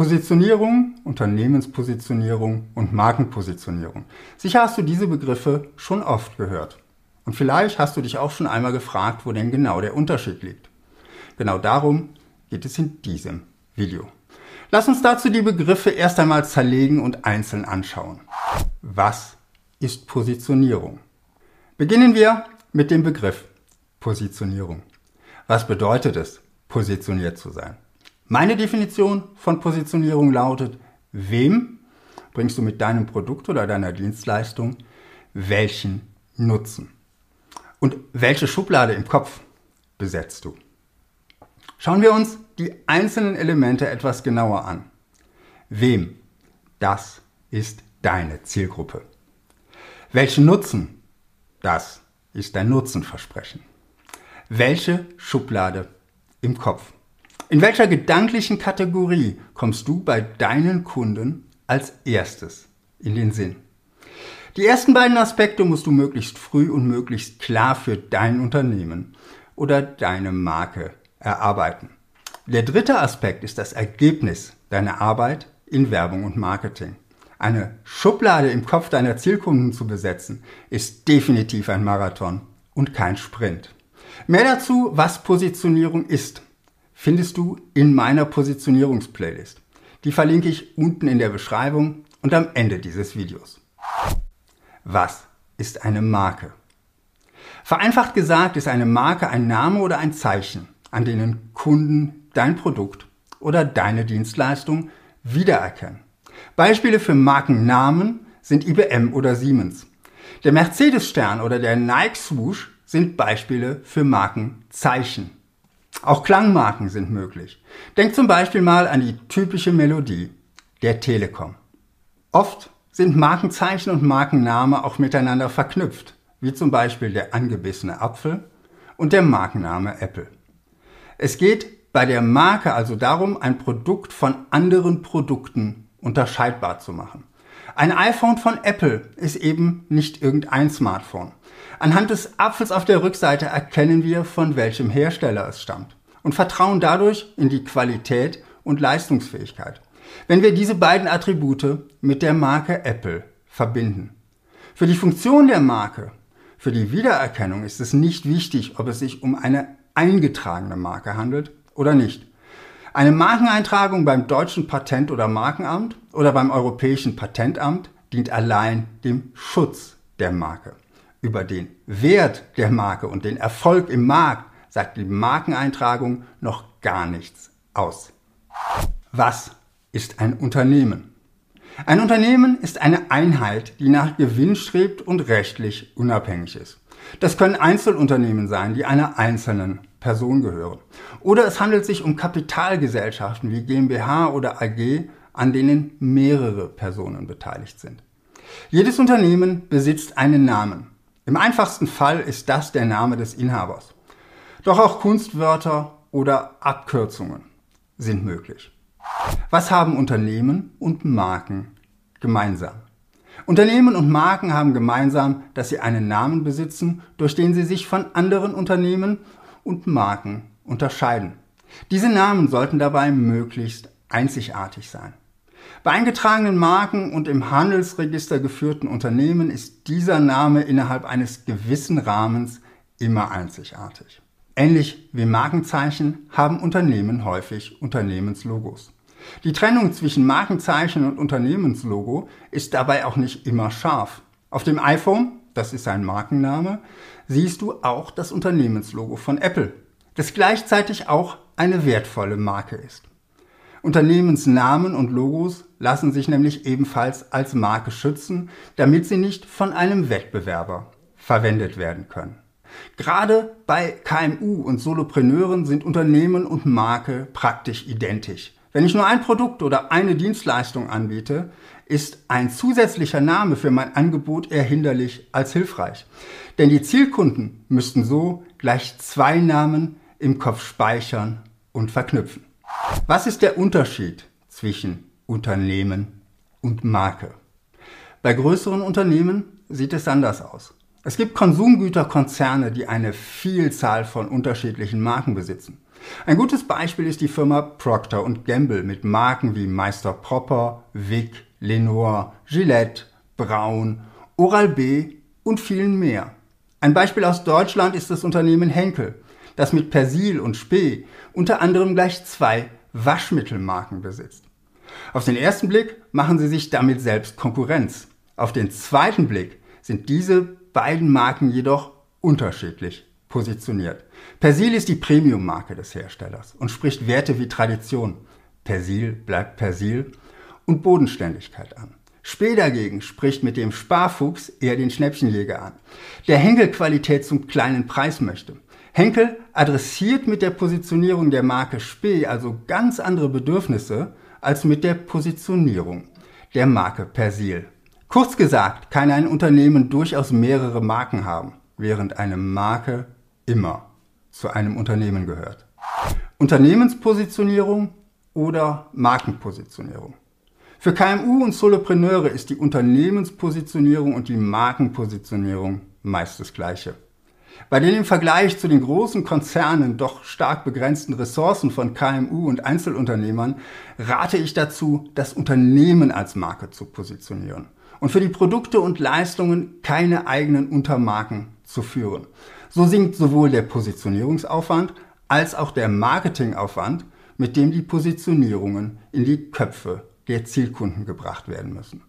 Positionierung, Unternehmenspositionierung und Markenpositionierung. Sicher hast du diese Begriffe schon oft gehört. Und vielleicht hast du dich auch schon einmal gefragt, wo denn genau der Unterschied liegt. Genau darum geht es in diesem Video. Lass uns dazu die Begriffe erst einmal zerlegen und einzeln anschauen. Was ist Positionierung? Beginnen wir mit dem Begriff Positionierung. Was bedeutet es, positioniert zu sein? Meine Definition von Positionierung lautet, wem bringst du mit deinem Produkt oder deiner Dienstleistung welchen Nutzen? Und welche Schublade im Kopf besetzt du? Schauen wir uns die einzelnen Elemente etwas genauer an. Wem? Das ist deine Zielgruppe. Welchen Nutzen? Das ist dein Nutzenversprechen. Welche Schublade im Kopf? In welcher gedanklichen Kategorie kommst du bei deinen Kunden als erstes in den Sinn? Die ersten beiden Aspekte musst du möglichst früh und möglichst klar für dein Unternehmen oder deine Marke erarbeiten. Der dritte Aspekt ist das Ergebnis deiner Arbeit in Werbung und Marketing. Eine Schublade im Kopf deiner Zielkunden zu besetzen, ist definitiv ein Marathon und kein Sprint. Mehr dazu, was Positionierung ist, findest du in meiner Positionierungsplaylist. Die verlinke ich unten in der Beschreibung und am Ende dieses Videos. Was ist eine Marke? Vereinfacht gesagt ist eine Marke ein Name oder ein Zeichen, an denen Kunden dein Produkt oder deine Dienstleistung wiedererkennen. Beispiele für Markennamen sind IBM oder Siemens. Der Mercedes-Stern oder der Nike-Swoosh sind Beispiele für Markenzeichen. Auch Klangmarken sind möglich. Denk zum Beispiel mal an die typische Melodie der Telekom. Oft sind Markenzeichen und Markenname auch miteinander verknüpft, wie zum Beispiel der angebissene Apfel und der Markenname Apple. Es geht bei der Marke also darum, ein Produkt von anderen Produkten unterscheidbar zu machen. Ein iPhone von Apple ist eben nicht irgendein Smartphone. Anhand des Apfels auf der Rückseite erkennen wir, von welchem Hersteller es stammt und vertrauen dadurch in die Qualität und Leistungsfähigkeit. Wenn wir diese beiden Attribute mit der Marke Apple verbinden. Für die Funktion der Marke, für die Wiedererkennung ist es nicht wichtig, ob es sich um eine eingetragene Marke handelt oder nicht. Eine Markeneintragung beim deutschen Patent- oder Markenamt oder beim europäischen Patentamt dient allein dem Schutz der Marke. Über den Wert der Marke und den Erfolg im Markt sagt die Markeneintragung noch gar nichts aus. Was ist ein Unternehmen? Ein Unternehmen ist eine Einheit, die nach Gewinn strebt und rechtlich unabhängig ist. Das können Einzelunternehmen sein, die einer einzelnen Person gehören. Oder es handelt sich um Kapitalgesellschaften wie GmbH oder AG, an denen mehrere Personen beteiligt sind. Jedes Unternehmen besitzt einen Namen. Im einfachsten Fall ist das der Name des Inhabers. Doch auch Kunstwörter oder Abkürzungen sind möglich. Was haben Unternehmen und Marken gemeinsam? Unternehmen und Marken haben gemeinsam, dass sie einen Namen besitzen, durch den sie sich von anderen Unternehmen und Marken unterscheiden. Diese Namen sollten dabei möglichst einzigartig sein. Bei eingetragenen Marken und im Handelsregister geführten Unternehmen ist dieser Name innerhalb eines gewissen Rahmens immer einzigartig. Ähnlich wie Markenzeichen haben Unternehmen häufig Unternehmenslogos. Die Trennung zwischen Markenzeichen und Unternehmenslogo ist dabei auch nicht immer scharf. Auf dem iPhone, das ist ein Markenname, siehst du auch das Unternehmenslogo von Apple, das gleichzeitig auch eine wertvolle Marke ist. Unternehmensnamen und Logos lassen sich nämlich ebenfalls als Marke schützen, damit sie nicht von einem Wettbewerber verwendet werden können. Gerade bei KMU und Solopreneuren sind Unternehmen und Marke praktisch identisch. Wenn ich nur ein Produkt oder eine Dienstleistung anbiete, ist ein zusätzlicher Name für mein Angebot eher hinderlich als hilfreich. Denn die Zielkunden müssten so gleich zwei Namen im Kopf speichern und verknüpfen. Was ist der Unterschied zwischen Unternehmen und Marke? Bei größeren Unternehmen sieht es anders aus. Es gibt Konsumgüterkonzerne, die eine Vielzahl von unterschiedlichen Marken besitzen. Ein gutes Beispiel ist die Firma Procter Gamble mit Marken wie Meister Propper, Vic, Lenore, Gillette, Braun, Oral-B und vielen mehr. Ein Beispiel aus Deutschland ist das Unternehmen Henkel, das mit Persil und Spee unter anderem gleich zwei Waschmittelmarken besitzt. Auf den ersten Blick machen sie sich damit selbst Konkurrenz. Auf den zweiten Blick sind diese beiden Marken jedoch unterschiedlich positioniert. Persil ist die Premium-Marke des Herstellers und spricht Werte wie Tradition. Persil bleibt Persil und Bodenständigkeit an. Spee dagegen spricht mit dem Sparfuchs eher den Schnäppchenjäger an, der Henkel Qualität zum kleinen Preis möchte. Henkel adressiert mit der Positionierung der Marke Spee also ganz andere Bedürfnisse als mit der Positionierung der Marke Persil. Kurz gesagt kann ein Unternehmen durchaus mehrere Marken haben, während eine Marke immer zu einem Unternehmen gehört. Unternehmenspositionierung oder Markenpositionierung. Für KMU und Solopreneure ist die Unternehmenspositionierung und die Markenpositionierung meist das Gleiche. Bei den im Vergleich zu den großen Konzernen doch stark begrenzten Ressourcen von KMU und Einzelunternehmern rate ich dazu, das Unternehmen als Marke zu positionieren und für die Produkte und Leistungen keine eigenen Untermarken zu führen. So sinkt sowohl der Positionierungsaufwand als auch der Marketingaufwand, mit dem die Positionierungen in die Köpfe der Zielkunden gebracht werden müssen.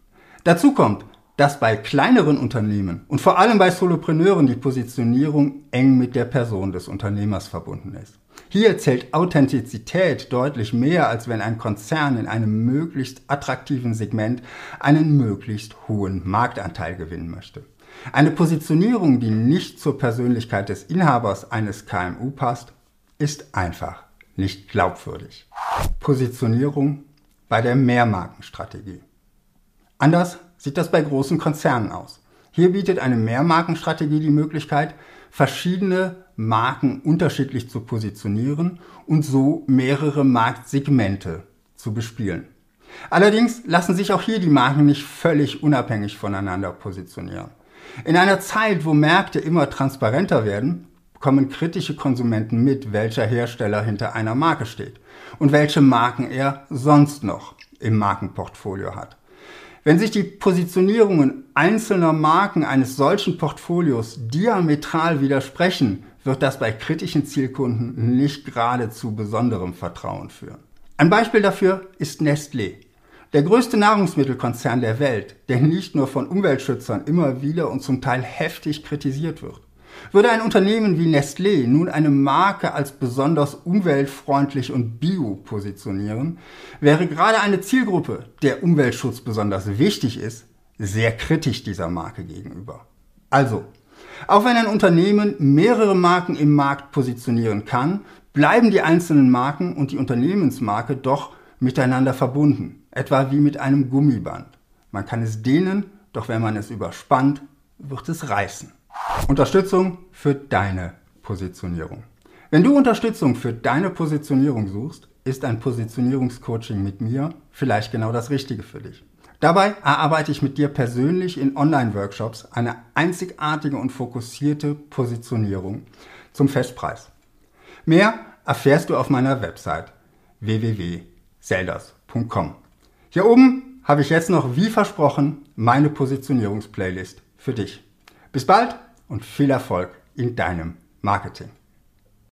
Dazu kommt, dass bei kleineren Unternehmen und vor allem bei Solopreneuren die Positionierung eng mit der Person des Unternehmers verbunden ist. Hier zählt Authentizität deutlich mehr, als wenn ein Konzern in einem möglichst attraktiven Segment einen möglichst hohen Marktanteil gewinnen möchte. Eine Positionierung, die nicht zur Persönlichkeit des Inhabers eines KMU passt, ist einfach nicht glaubwürdig. Positionierung bei der Mehrmarkenstrategie. Anders sieht das bei großen Konzernen aus. Hier bietet eine Mehrmarkenstrategie die Möglichkeit, verschiedene Marken unterschiedlich zu positionieren und so mehrere Marktsegmente zu bespielen. Allerdings lassen sich auch hier die Marken nicht völlig unabhängig voneinander positionieren. In einer Zeit, wo Märkte immer transparenter werden, bekommen kritische Konsumenten mit, welcher Hersteller hinter einer Marke steht und welche Marken er sonst noch im Markenportfolio hat. Wenn sich die Positionierungen einzelner Marken eines solchen Portfolios diametral widersprechen, wird das bei kritischen Zielkunden nicht gerade zu besonderem Vertrauen führen. Ein Beispiel dafür ist Nestlé. Der größte Nahrungsmittelkonzern der Welt, der nicht nur von Umweltschützern immer wieder und zum Teil heftig kritisiert wird. Würde ein Unternehmen wie Nestlé nun eine Marke als besonders umweltfreundlich und bio positionieren, wäre gerade eine Zielgruppe, der Umweltschutz besonders wichtig ist, sehr kritisch dieser Marke gegenüber. Also, auch wenn ein Unternehmen mehrere Marken im Markt positionieren kann, bleiben die einzelnen Marken und die Unternehmensmarke doch miteinander verbunden, etwa wie mit einem Gummiband. Man kann es dehnen, doch wenn man es überspannt, wird es reißen. Unterstützung für deine Positionierung. Wenn du Unterstützung für deine Positionierung suchst, ist ein Positionierungscoaching mit mir vielleicht genau das Richtige für dich. Dabei erarbeite ich mit dir persönlich in Online-Workshops eine einzigartige und fokussierte Positionierung zum Festpreis. Mehr erfährst du auf meiner Website www.selders.com. Hier oben habe ich jetzt noch, wie versprochen, meine Positionierungsplaylist für dich. Bis bald und viel Erfolg in deinem Marketing.